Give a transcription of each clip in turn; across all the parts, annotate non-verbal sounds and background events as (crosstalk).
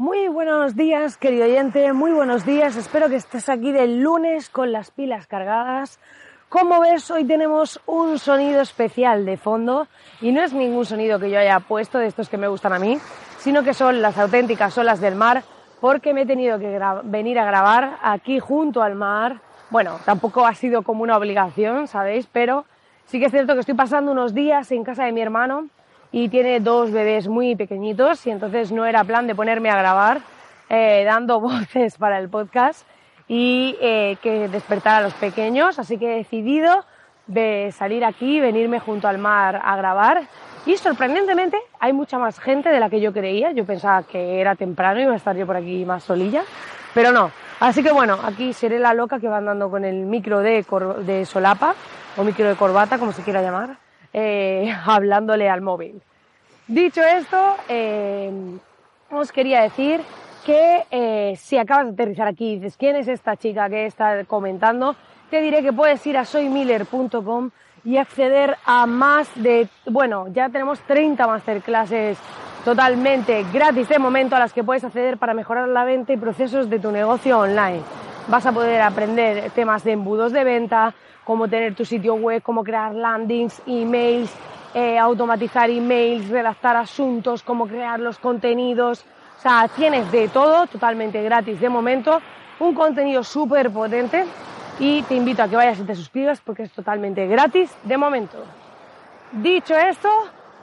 Muy buenos días, querido oyente, muy buenos días. Espero que estés aquí del lunes con las pilas cargadas. Como ves, hoy tenemos un sonido especial de fondo y no es ningún sonido que yo haya puesto de estos que me gustan a mí, sino que son las auténticas olas del mar porque me he tenido que venir a grabar aquí junto al mar. Bueno, tampoco ha sido como una obligación, ¿sabéis? Pero sí que es cierto que estoy pasando unos días en casa de mi hermano y tiene dos bebés muy pequeñitos y entonces no era plan de ponerme a grabar eh, dando (laughs) voces para el podcast y eh, que despertar a los pequeños, así que he decidido de salir aquí, venirme junto al mar a grabar. Y sorprendentemente hay mucha más gente de la que yo creía, yo pensaba que era temprano y iba a estar yo por aquí más solilla, pero no. Así que bueno, aquí seré la loca que va andando con el micro de, de solapa o micro de corbata, como se quiera llamar eh, (laughs) hablándole al móvil. Dicho esto, eh, os quería decir que eh, si acabas de aterrizar aquí y dices quién es esta chica que está comentando, te diré que puedes ir a soymiller.com y acceder a más de, bueno, ya tenemos 30 masterclasses totalmente gratis de momento a las que puedes acceder para mejorar la venta y procesos de tu negocio online. Vas a poder aprender temas de embudos de venta, cómo tener tu sitio web, cómo crear landings, emails, eh, automatizar emails, redactar asuntos, cómo crear los contenidos. O sea, tienes de todo totalmente gratis de momento, un contenido súper potente y te invito a que vayas y te suscribas porque es totalmente gratis de momento. Dicho esto,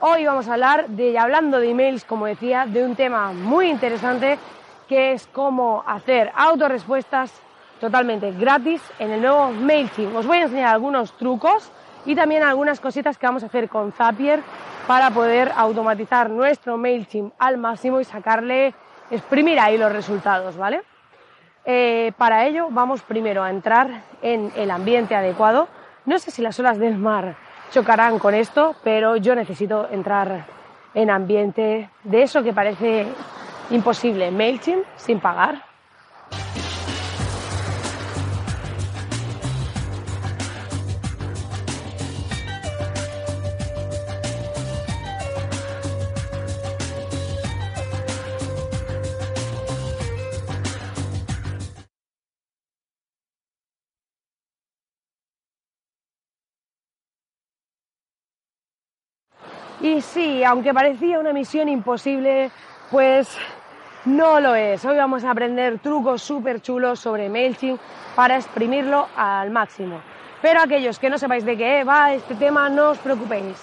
hoy vamos a hablar de, hablando de emails, como decía, de un tema muy interesante que es cómo hacer autorrespuestas totalmente gratis en el nuevo MailChimp. Os voy a enseñar algunos trucos y también algunas cositas que vamos a hacer con Zapier para poder automatizar nuestro MailChimp al máximo y sacarle, exprimir ahí los resultados, ¿vale? Eh, para ello vamos primero a entrar en el ambiente adecuado. No sé si las olas del mar chocarán con esto, pero yo necesito entrar en ambiente de eso que parece imposible, MailChimp sin pagar. Y sí, aunque parecía una misión imposible, pues no lo es. Hoy vamos a aprender trucos súper chulos sobre MailChimp para exprimirlo al máximo. Pero aquellos que no sepáis de qué va este tema, no os preocupéis.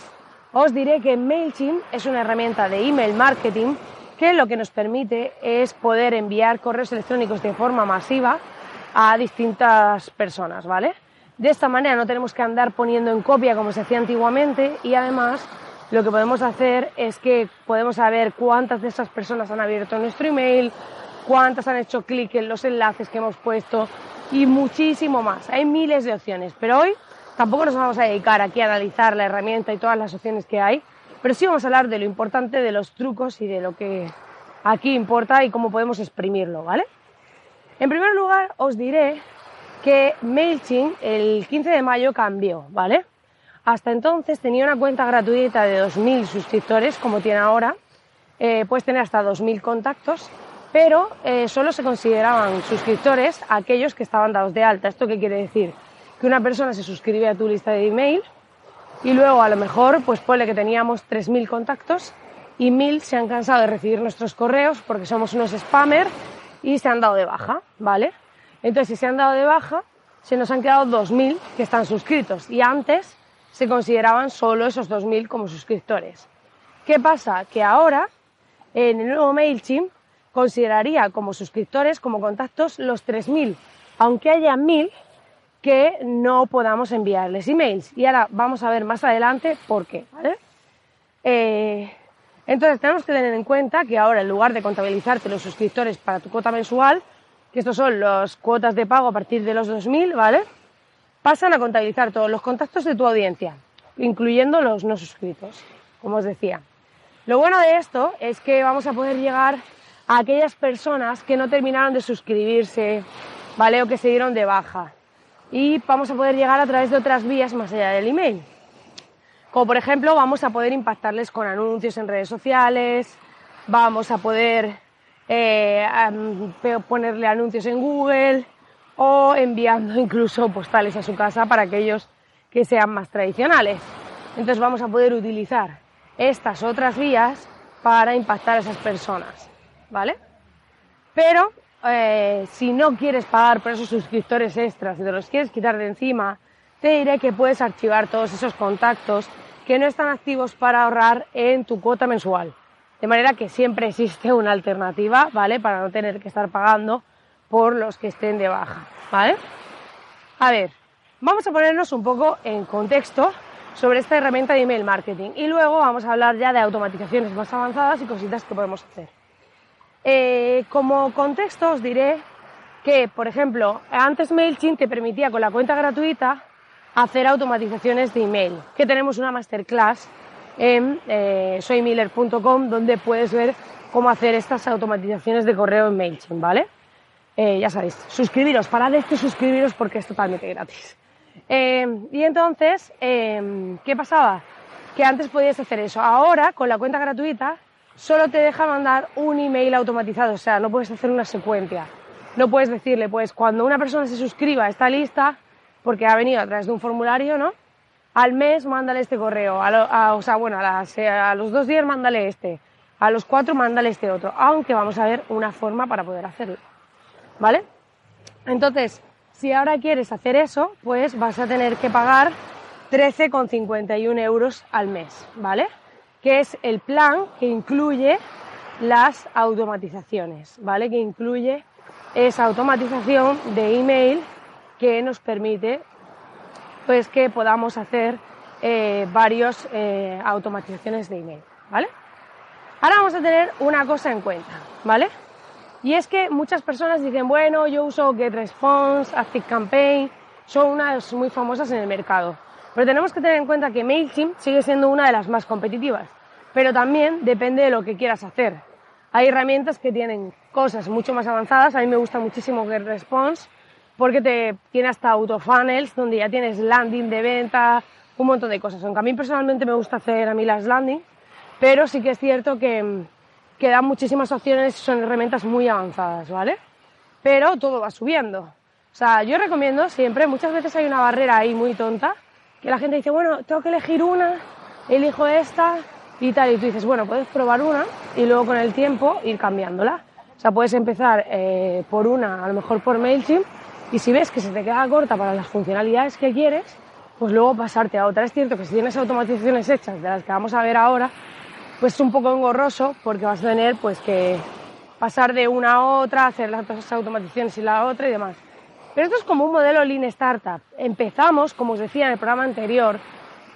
Os diré que MailChimp es una herramienta de email marketing que lo que nos permite es poder enviar correos electrónicos de forma masiva a distintas personas, ¿vale? De esta manera no tenemos que andar poniendo en copia como se hacía antiguamente y además lo que podemos hacer es que podemos saber cuántas de esas personas han abierto nuestro email, cuántas han hecho clic en los enlaces que hemos puesto y muchísimo más. Hay miles de opciones, pero hoy tampoco nos vamos a dedicar aquí a analizar la herramienta y todas las opciones que hay, pero sí vamos a hablar de lo importante, de los trucos y de lo que aquí importa y cómo podemos exprimirlo, ¿vale? En primer lugar, os diré que MailChimp el 15 de mayo cambió, ¿vale? Hasta entonces tenía una cuenta gratuita de 2.000 suscriptores, como tiene ahora. Eh, puedes tener hasta 2.000 contactos, pero eh, solo se consideraban suscriptores aquellos que estaban dados de alta. ¿Esto qué quiere decir? Que una persona se suscribe a tu lista de email y luego a lo mejor, pues puede que teníamos 3.000 contactos y 1.000 se han cansado de recibir nuestros correos porque somos unos spammers y se han dado de baja, ¿vale? Entonces, si se han dado de baja, se nos han quedado 2.000 que están suscritos y antes se consideraban solo esos 2.000 como suscriptores. ¿Qué pasa? Que ahora, en el nuevo MailChimp, consideraría como suscriptores, como contactos, los 3.000, aunque haya 1.000 que no podamos enviarles emails. Y ahora vamos a ver más adelante por qué. ¿vale? Eh, Entonces tenemos que tener en cuenta que ahora en lugar de contabilizarte los suscriptores para tu cuota mensual, que estos son las cuotas de pago a partir de los 2.000, ¿vale? Pasan a contabilizar todos los contactos de tu audiencia, incluyendo los no suscritos, como os decía. Lo bueno de esto es que vamos a poder llegar a aquellas personas que no terminaron de suscribirse, ¿vale? O que se dieron de baja. Y vamos a poder llegar a través de otras vías más allá del email. Como por ejemplo, vamos a poder impactarles con anuncios en redes sociales, vamos a poder eh, ponerle anuncios en Google o enviando (laughs) incluso postales a su casa para aquellos que sean más tradicionales. Entonces vamos a poder utilizar estas otras vías para impactar a esas personas, ¿vale? Pero eh, si no quieres pagar por esos suscriptores extras y te los quieres quitar de encima, te diré que puedes archivar todos esos contactos que no están activos para ahorrar en tu cuota mensual. De manera que siempre existe una alternativa, ¿vale? Para no tener que estar pagando por los que estén de baja, ¿vale? A ver, vamos a ponernos un poco en contexto sobre esta herramienta de email marketing y luego vamos a hablar ya de automatizaciones más avanzadas y cositas que podemos hacer. Eh, como contexto os diré que, por ejemplo, antes MailChimp te permitía con la cuenta gratuita hacer automatizaciones de email, que tenemos una masterclass en eh, soymiller.com donde puedes ver cómo hacer estas automatizaciones de correo en MailChimp, ¿vale? Eh, ya sabéis, suscribiros, parad este suscribiros porque es totalmente gratis. Em, y entonces, em, ¿qué pasaba? Que antes podías hacer eso. Ahora, con la cuenta gratuita, solo te deja mandar un email automatizado, o sea, no puedes hacer una secuencia. No puedes decirle, pues, cuando una persona se suscriba a esta lista, porque ha venido a través de un formulario, ¿no? Al mes, mándale este correo. o sea, bueno, a, a los dos días, mándale este. A los cuatro, mándale este otro. Aunque vamos a ver una forma para poder hacerlo. ¿Vale? Entonces, si ahora quieres hacer eso, pues vas a tener que pagar 13,51 euros al mes, ¿vale? Que es el plan que incluye las automatizaciones, ¿vale? Que incluye esa automatización de email que nos permite pues que podamos hacer eh, varios eh, automatizaciones de email, ¿vale? Ahora vamos a tener una cosa en cuenta, ¿vale? Y es que muchas personas dicen, bueno, yo uso GetResponse, ActiveCampaign, son unas muy famosas en el mercado. Pero tenemos que tener en cuenta que MailChimp sigue siendo una de las más competitivas. Pero también depende de lo que quieras hacer. Hay herramientas que tienen cosas mucho más avanzadas. A mí me gusta muchísimo GetResponse porque te tiene hasta autofunnels donde ya tienes landing de venta, un montón de cosas. Aunque a mí personalmente me gusta hacer a mí las landing, pero sí que es cierto que que dan muchísimas opciones, son herramientas muy avanzadas, ¿vale? Pero todo va subiendo. O sea, yo recomiendo siempre, muchas veces hay una barrera ahí muy tonta, que la gente dice, bueno, tengo que elegir una, elijo esta y tal, y tú dices, bueno, puedes probar una y luego con el tiempo ir cambiándola. O sea, puedes empezar eh, por una, a lo mejor por MailChimp, y si ves que se te queda corta para las funcionalidades que quieres, pues luego pasarte a otra. Es cierto que si tienes automatizaciones hechas, de las que vamos a ver ahora, pues es un poco engorroso porque vas a tener pues que pasar de una a otra, hacer las automatizaciones y la otra y demás. Pero esto es como un modelo Lean Startup. Empezamos, como os decía en el programa anterior,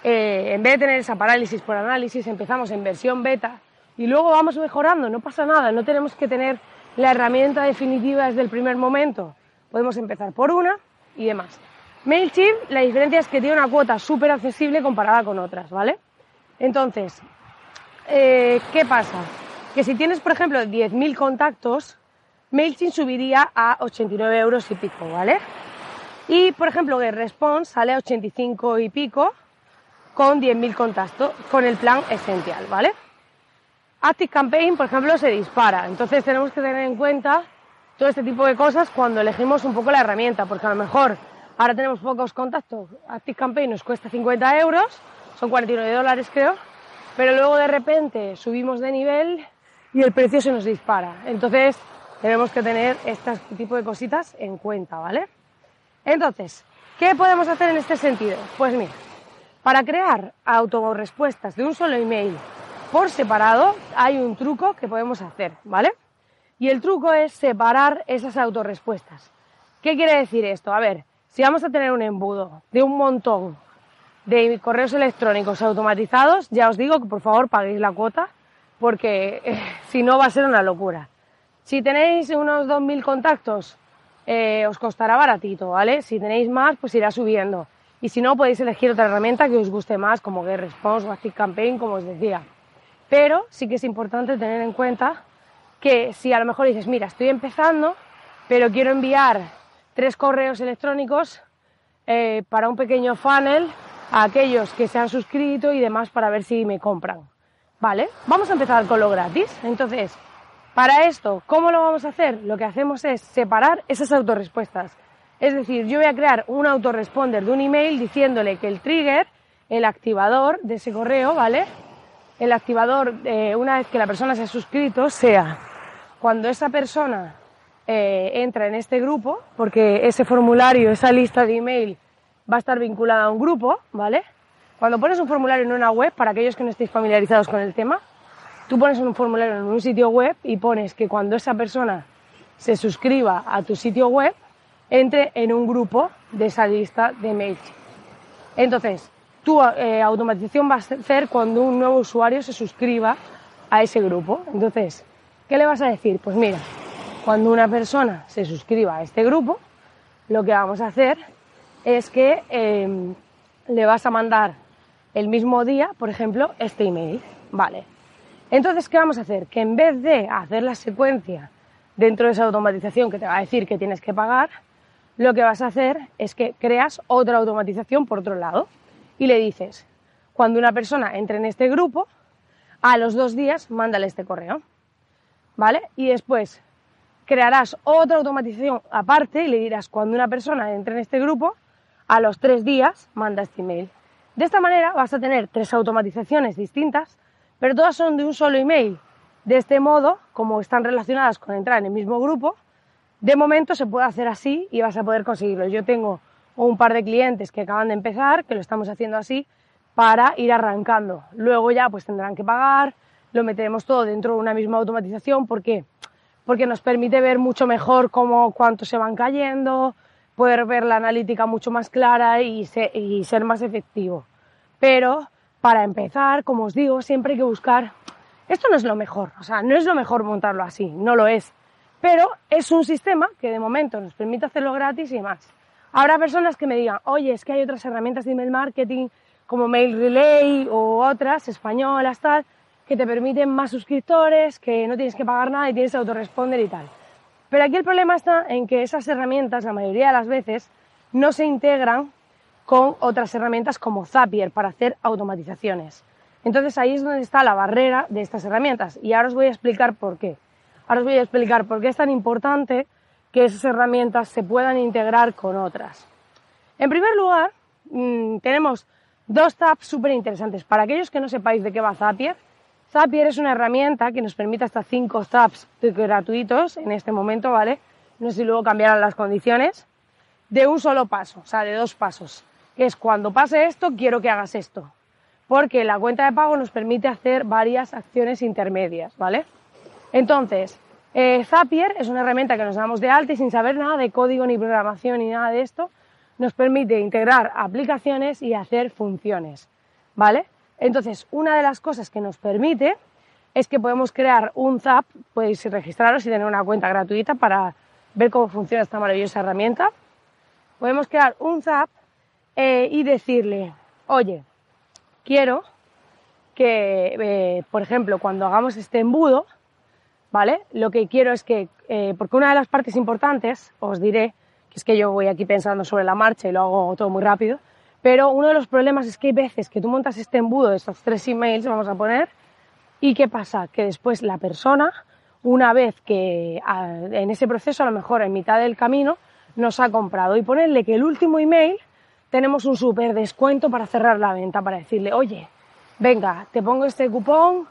eh, en vez de tener esa parálisis por análisis, empezamos en versión beta y luego vamos mejorando, no pasa nada, no tenemos que tener la herramienta definitiva desde el primer momento. Podemos empezar por una y demás. MailChimp, la diferencia es que tiene una cuota súper accesible comparada con otras, ¿vale? Entonces, eh, ¿qué pasa? Que si tienes, por ejemplo, 10.000 contactos, MailChimp subiría a 89 euros y pico, ¿vale? Y, por ejemplo, GetResponse sale a 85 y pico con 10.000 contactos, con el plan esencial, ¿vale? ActiveCampaign, por ejemplo, se dispara. Entonces tenemos que tener en cuenta todo este tipo de cosas cuando elegimos un poco la herramienta, porque a lo mejor ahora tenemos pocos contactos. ActiveCampaign nos cuesta 50 euros, son 49 dólares creo, pero luego de repente subimos de nivel y el precio se nos dispara. Entonces tenemos que tener este tipo de cositas en cuenta, ¿vale? Entonces, ¿qué podemos hacer en este sentido? Pues mira, para crear autorrespuestas de un solo email por separado hay un truco que podemos hacer, ¿vale? Y el truco es separar esas autorrespuestas. ¿Qué quiere decir esto? A ver, si vamos a tener un embudo de un montón de correos electrónicos automatizados, ya os digo que por favor paguéis la cuota, porque eh, (laughs) si no va a ser una locura. Si tenéis unos 2.000 contactos, eh, os costará baratito, ¿vale? Si tenéis más, pues irá subiendo. Y si no, podéis elegir otra herramienta que os guste más, como GetResponse o ActiveCampaign, como os decía. Pero sí que es importante tener en cuenta que si a lo mejor dices, mira, estoy empezando, pero quiero enviar tres correos electrónicos eh, para un pequeño funnel a aquellos que se han suscrito y demás para ver si me compran. ¿Vale? Vamos a empezar con lo gratis. Entonces, para esto, ¿cómo lo vamos a hacer? Lo que hacemos es separar esas autorrespuestas. Es decir, yo voy a crear un autoresponder de un email diciéndole que el trigger, el activador de ese correo, ¿vale? El activador, eh, una vez que la persona se ha suscrito, sea cuando esa persona eh, entra en este grupo, porque ese formulario, esa lista de email va a estar vinculada a un grupo, ¿vale? Cuando pones un formulario en una web, para aquellos que no estéis familiarizados con el tema, tú pones un formulario en un sitio web y pones que cuando esa persona se suscriba a tu sitio web, entre en un grupo de esa lista de mails. Entonces, tu eh, automatización va a ser cuando un nuevo usuario se suscriba a ese grupo. Entonces, ¿qué le vas a decir? Pues mira, cuando una persona se suscriba a este grupo, lo que vamos a hacer es que em, le vas a mandar el mismo día, por ejemplo, este email. Vale. Entonces, ¿qué vamos a hacer? Que en vez de hacer la secuencia dentro de esa automatización que te va a decir que tienes que pagar, lo que vas a hacer es que creas otra automatización por otro lado y le dices, cuando una persona entre en este grupo, a los dos días mándale este correo. ¿Vale? Y después crearás otra automatización aparte y le dirás, cuando una persona entre en este grupo, a los tres días manda este email. De esta manera vas a tener tres automatizaciones distintas, pero todas son de un solo email. De este modo, como están relacionadas con entrar en el mismo grupo, de momento se puede hacer así y vas a poder conseguirlo. Yo tengo un par de clientes que acaban de empezar, que lo estamos haciendo así, para ir arrancando. Luego ya pues tendrán que pagar, lo meteremos todo dentro de una misma automatización. ¿Por qué? Porque nos permite ver mucho mejor cómo, cuánto se van cayendo, poder ver la analítica mucho más clara y, y ser más efectivo. Pero para empezar, como os digo, siempre hay que buscar. Esto no es lo mejor, o sea, no es lo mejor montarlo así, no lo es. Pero es un sistema que de momento nos permite hacerlo gratis y más. Habrá personas que me digan, oye, es que hay otras herramientas de email marketing como Mail Relay o otras españolas, tal, que te permiten más suscriptores, que no tienes que pagar nada y tienes autoresponder y tal. Pero aquí el problema está en que esas herramientas, la mayoría de las veces, no se integran con otras herramientas como Zapier para hacer automatizaciones. Entonces ahí es donde está la barrera de estas herramientas y ahora os voy a explicar por qué. Ahora os voy a explicar por qué es tan importante que esas herramientas se puedan integrar con otras. En primer lugar, mm, tenemos dos tabs súper interesantes. Para aquellos que no sepáis de qué va Zapier, Zapier es una herramienta que nos permite hasta cinco tabs gratuitos en este momento, ¿vale? No sé si luego cambiarán las condiciones, de un solo paso, o sea, de dos pasos. es cuando pase esto, quiero que hagas esto. Porque la cuenta de pago nos permite hacer varias acciones intermedias, ¿vale? Entonces, eh, Zapier es una herramienta que nos damos de alta y sin saber nada de código ni programación ni nada de esto, nos permite integrar aplicaciones y hacer funciones, ¿vale? Entonces, una de las cosas que nos permite es que podemos crear un Zap, podéis registraros y tener una cuenta gratuita para ver cómo funciona esta maravillosa herramienta. Podemos crear un Zap eh, y decirle, oye, quiero que, eh, por ejemplo, cuando hagamos este embudo, ¿vale? Lo que quiero es que, eh, porque una de las partes importantes, os diré, que es que yo voy aquí pensando sobre la marcha y lo hago todo muy rápido, pero uno de los problemas es que hay veces que tú montas este embudo de estos tres emails, vamos a poner, y ¿qué pasa? Que después la persona, una vez que en ese proceso, a lo mejor en mitad del camino, nos ha comprado y ponerle que el último email tenemos un súper descuento para cerrar la venta, para decirle, oye, venga, te pongo este cupón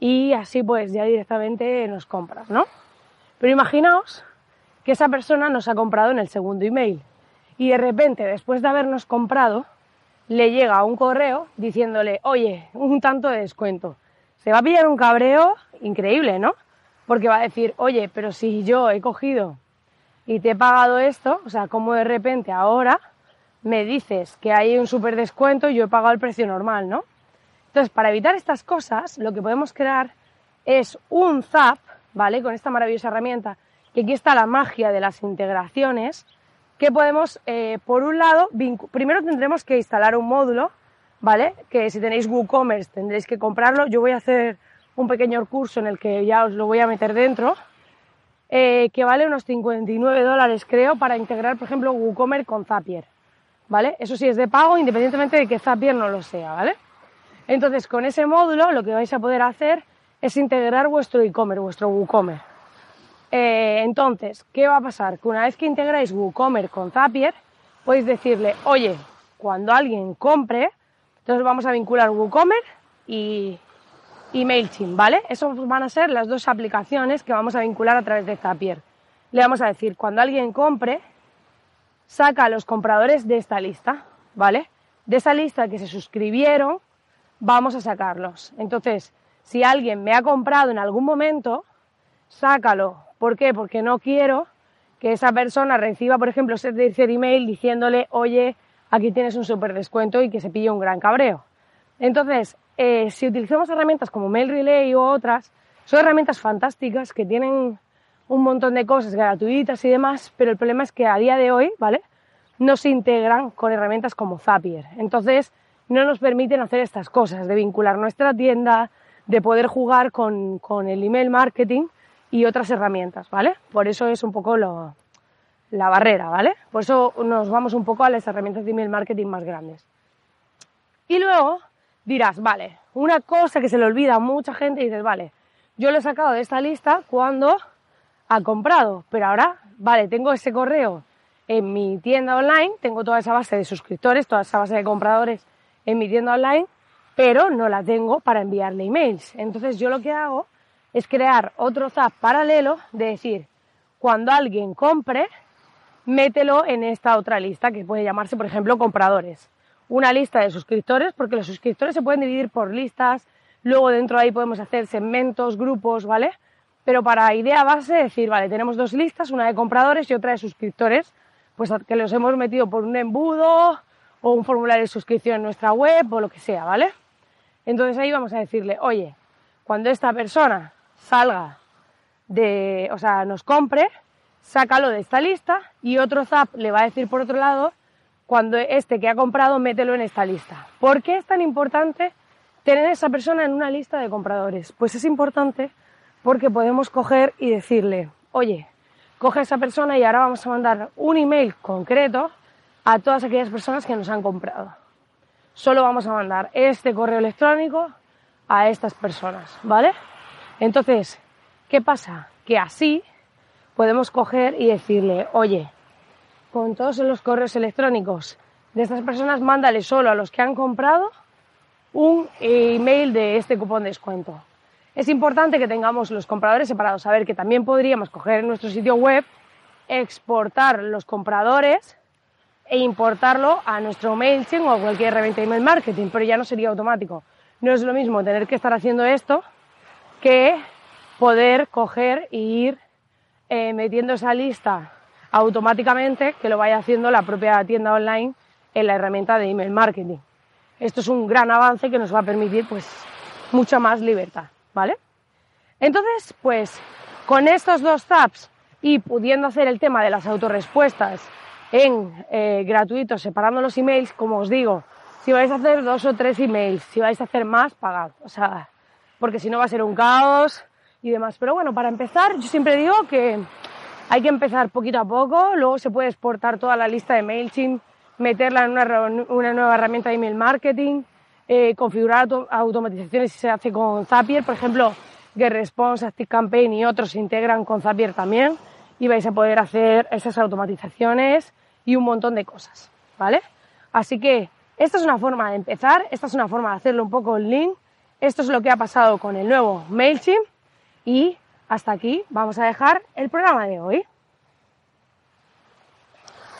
y así pues ya directamente nos compras, ¿no? Pero imaginaos que esa persona nos ha comprado en el segundo email y de repente, después de habernos comprado, le llega un correo diciéndole, oye, un tanto de descuento. Se va a pillar un cabreo increíble, ¿no? Porque va a decir, oye, pero si yo he cogido y te he pagado esto, o sea, como de repente ahora me dices que hay un súper descuento y yo he pagado el precio normal, ¿no? Entonces, para evitar estas cosas, lo que podemos crear es un Zap, ¿vale? Con esta maravillosa herramienta, que aquí está la magia de las integraciones, que podemos, eh, por un lado, primero tendremos que instalar un módulo, ¿vale? Que si tenéis WooCommerce tendréis que comprarlo. Yo voy a hacer un pequeño curso en el que ya os lo voy a meter dentro, eh, que vale unos 59 dólares, creo, para integrar, por ejemplo, WooCommerce con Zapier, ¿vale? Eso sí es de pago, independientemente de que Zapier no lo sea, ¿vale? Entonces, con ese módulo, lo que vais a poder hacer es integrar vuestro e-commerce, vuestro WooCommerce. Eh, entonces, ¿qué va a pasar? Que una vez que integráis WooCommerce con Zapier, podéis decirle, oye, cuando alguien compre, entonces vamos a vincular WooCommerce y, y MailChimp, ¿vale? Esas van a ser las dos aplicaciones que vamos a vincular a través de Zapier. Le vamos a decir, cuando alguien compre, saca a los compradores de esta lista, ¿vale? De esa lista que se suscribieron, vamos a sacarlos. Entonces, si alguien me ha comprado en algún momento, sácalo. ¿Por qué? Porque no quiero que esa persona reciba, por ejemplo, ese tercer email diciéndole, oye, aquí tienes un super descuento y que se pille un gran cabreo. Entonces, eh, si utilizamos herramientas como Mail Relay u otras, son herramientas fantásticas que tienen un montón de cosas gratuitas y demás, pero el problema es que a día de hoy, ¿vale? No se integran con herramientas como Zapier. Entonces, no nos permiten hacer estas cosas, de vincular nuestra tienda, de poder jugar con, el email marketing y otras herramientas, ¿vale? Por eso es un poco lo, la barrera, ¿vale? Por eso nos vamos un poco a las herramientas de email marketing más grandes. Y luego dirás, vale, una cosa que se le olvida a mucha gente y dices, vale, yo lo he sacado de esta lista cuando ha comprado, pero ahora, vale, tengo ese correo en mi tienda online, tengo toda esa base de suscriptores, toda esa base de compradores en mi tienda online, pero no la tengo para enviarle emails. Entonces yo lo que hago es crear otro zap paralelo de decir, cuando alguien compre, mételo en esta otra lista que puede llamarse, por ejemplo, compradores. Una lista de suscriptores, porque los suscriptores se pueden dividir por listas, luego dentro de ahí podemos hacer segmentos, grupos, ¿vale? Pero para idea base, decir, vale, tenemos dos listas, una de compradores y otra de suscriptores, pues que los hemos metido por un embudo o un formulario de suscripción en nuestra web o lo que sea, ¿vale? Entonces ahí vamos a decirle, oye, cuando esta persona salga de, o sea, nos compre, sácalo de esta lista y otro zap le va a decir por otro lado, cuando este que ha comprado, mételo en esta lista. ¿Por qué es tan importante tener a esa persona en una lista de compradores? Pues es importante porque podemos coger y decirle, oye, coge a esa persona y ahora vamos a mandar un email concreto a todas aquellas personas que nos han comprado solo vamos a mandar este correo electrónico a estas personas, ¿vale? Entonces, ¿qué pasa? Que así podemos coger y decirle, oye, con todos los correos electrónicos de estas personas, mándale solo a los que han comprado un email de este cupón de descuento. Es importante que tengamos los compradores separados, saber que también podríamos coger en nuestro sitio web, exportar los compradores e importarlo a nuestro MailChimp o a cualquier herramienta de email marketing, pero ya no sería automático. No es lo mismo tener que estar haciendo esto que poder coger e ir eh, metiendo esa lista automáticamente que lo vaya haciendo la propia tienda online en la herramienta de email marketing. Esto es un gran avance que nos va a permitir pues mucha más libertad, ¿vale? Entonces, pues con estos dos tabs y pudiendo hacer el tema de las autorrespuestas en eh, gratuito, separando los emails, como os digo, si vais a hacer dos o tres emails, si vais a hacer más, pagad. O sea, porque si no va a ser un caos y demás. Pero bueno, para empezar, yo siempre digo que hay que empezar poquito a poco, luego se puede exportar toda la lista de MailChimp, meterla en una, nueva herramienta de email marketing, eh, configurar automatizaciones si se hace con Zapier, por ejemplo, GetResponse, ActiveCampaign y otros se integran con Zapier también y vais a poder hacer esas automatizaciones y un montón de cosas, ¿vale? Así que esta es una forma de empezar, esta es una forma de hacerlo un poco en link, esto es lo que ha pasado con el nuevo MailChimp y hasta aquí vamos a dejar el programa de hoy.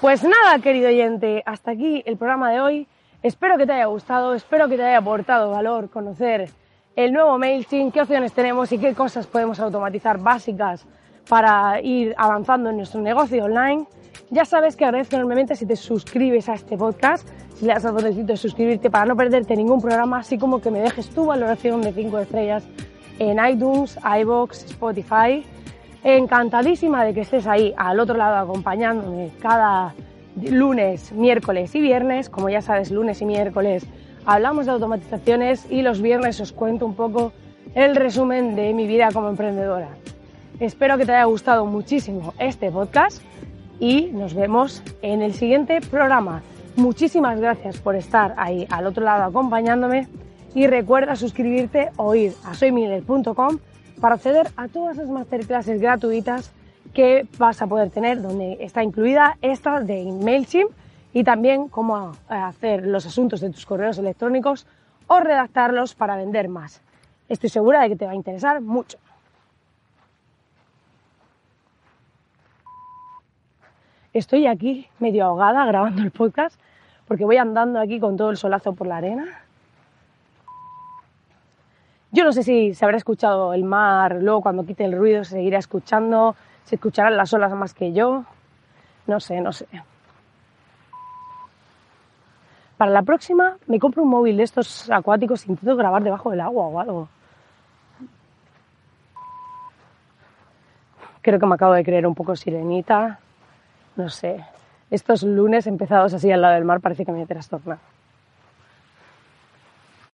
Pues nada, querido oyente, hasta aquí el programa de hoy. Espero que te haya gustado, espero que te haya aportado valor conocer el nuevo MailChimp, qué opciones tenemos y qué cosas podemos automatizar básicas para ir avanzando en nuestro negocio online. Ya sabes que agradezco enormemente si te suscribes a este podcast, si le das al botoncito de suscribirte para no perderte ningún programa, así como que me dejes tu valoración de 5 estrellas en iTunes, iBox, Spotify. Encantadísima de que estés ahí al otro lado acompañándome cada lunes, miércoles y viernes. Como ya sabes, lunes y miércoles hablamos de automatizaciones y los viernes os cuento un poco el resumen de mi vida como emprendedora. Espero que te haya gustado muchísimo este podcast y nos vemos en el siguiente programa. Muchísimas gracias por estar ahí al otro lado acompañándome y recuerda suscribirte o ir a soymiller.com para acceder a todas las masterclasses gratuitas que vas a poder tener, donde está incluida esta de MailChimp y también cómo hacer los asuntos de tus correos electrónicos o redactarlos para vender más. Estoy segura de que te va a interesar mucho. Estoy aquí medio ahogada (laughs) grabando el podcast porque voy andando aquí con todo el solazo por la arena. Yo no sé si se habrá escuchado el mar, luego cuando quite el ruido se seguirá escuchando, se escucharán las olas más que yo. No sé, no sé. Para la próxima me compro un móvil de estos acuáticos e intento grabar debajo del agua o algo. Creo que me acabo de creer un poco sirenita. No sé. Estos lunes empezados así al lado del mar parece que me he trastornado.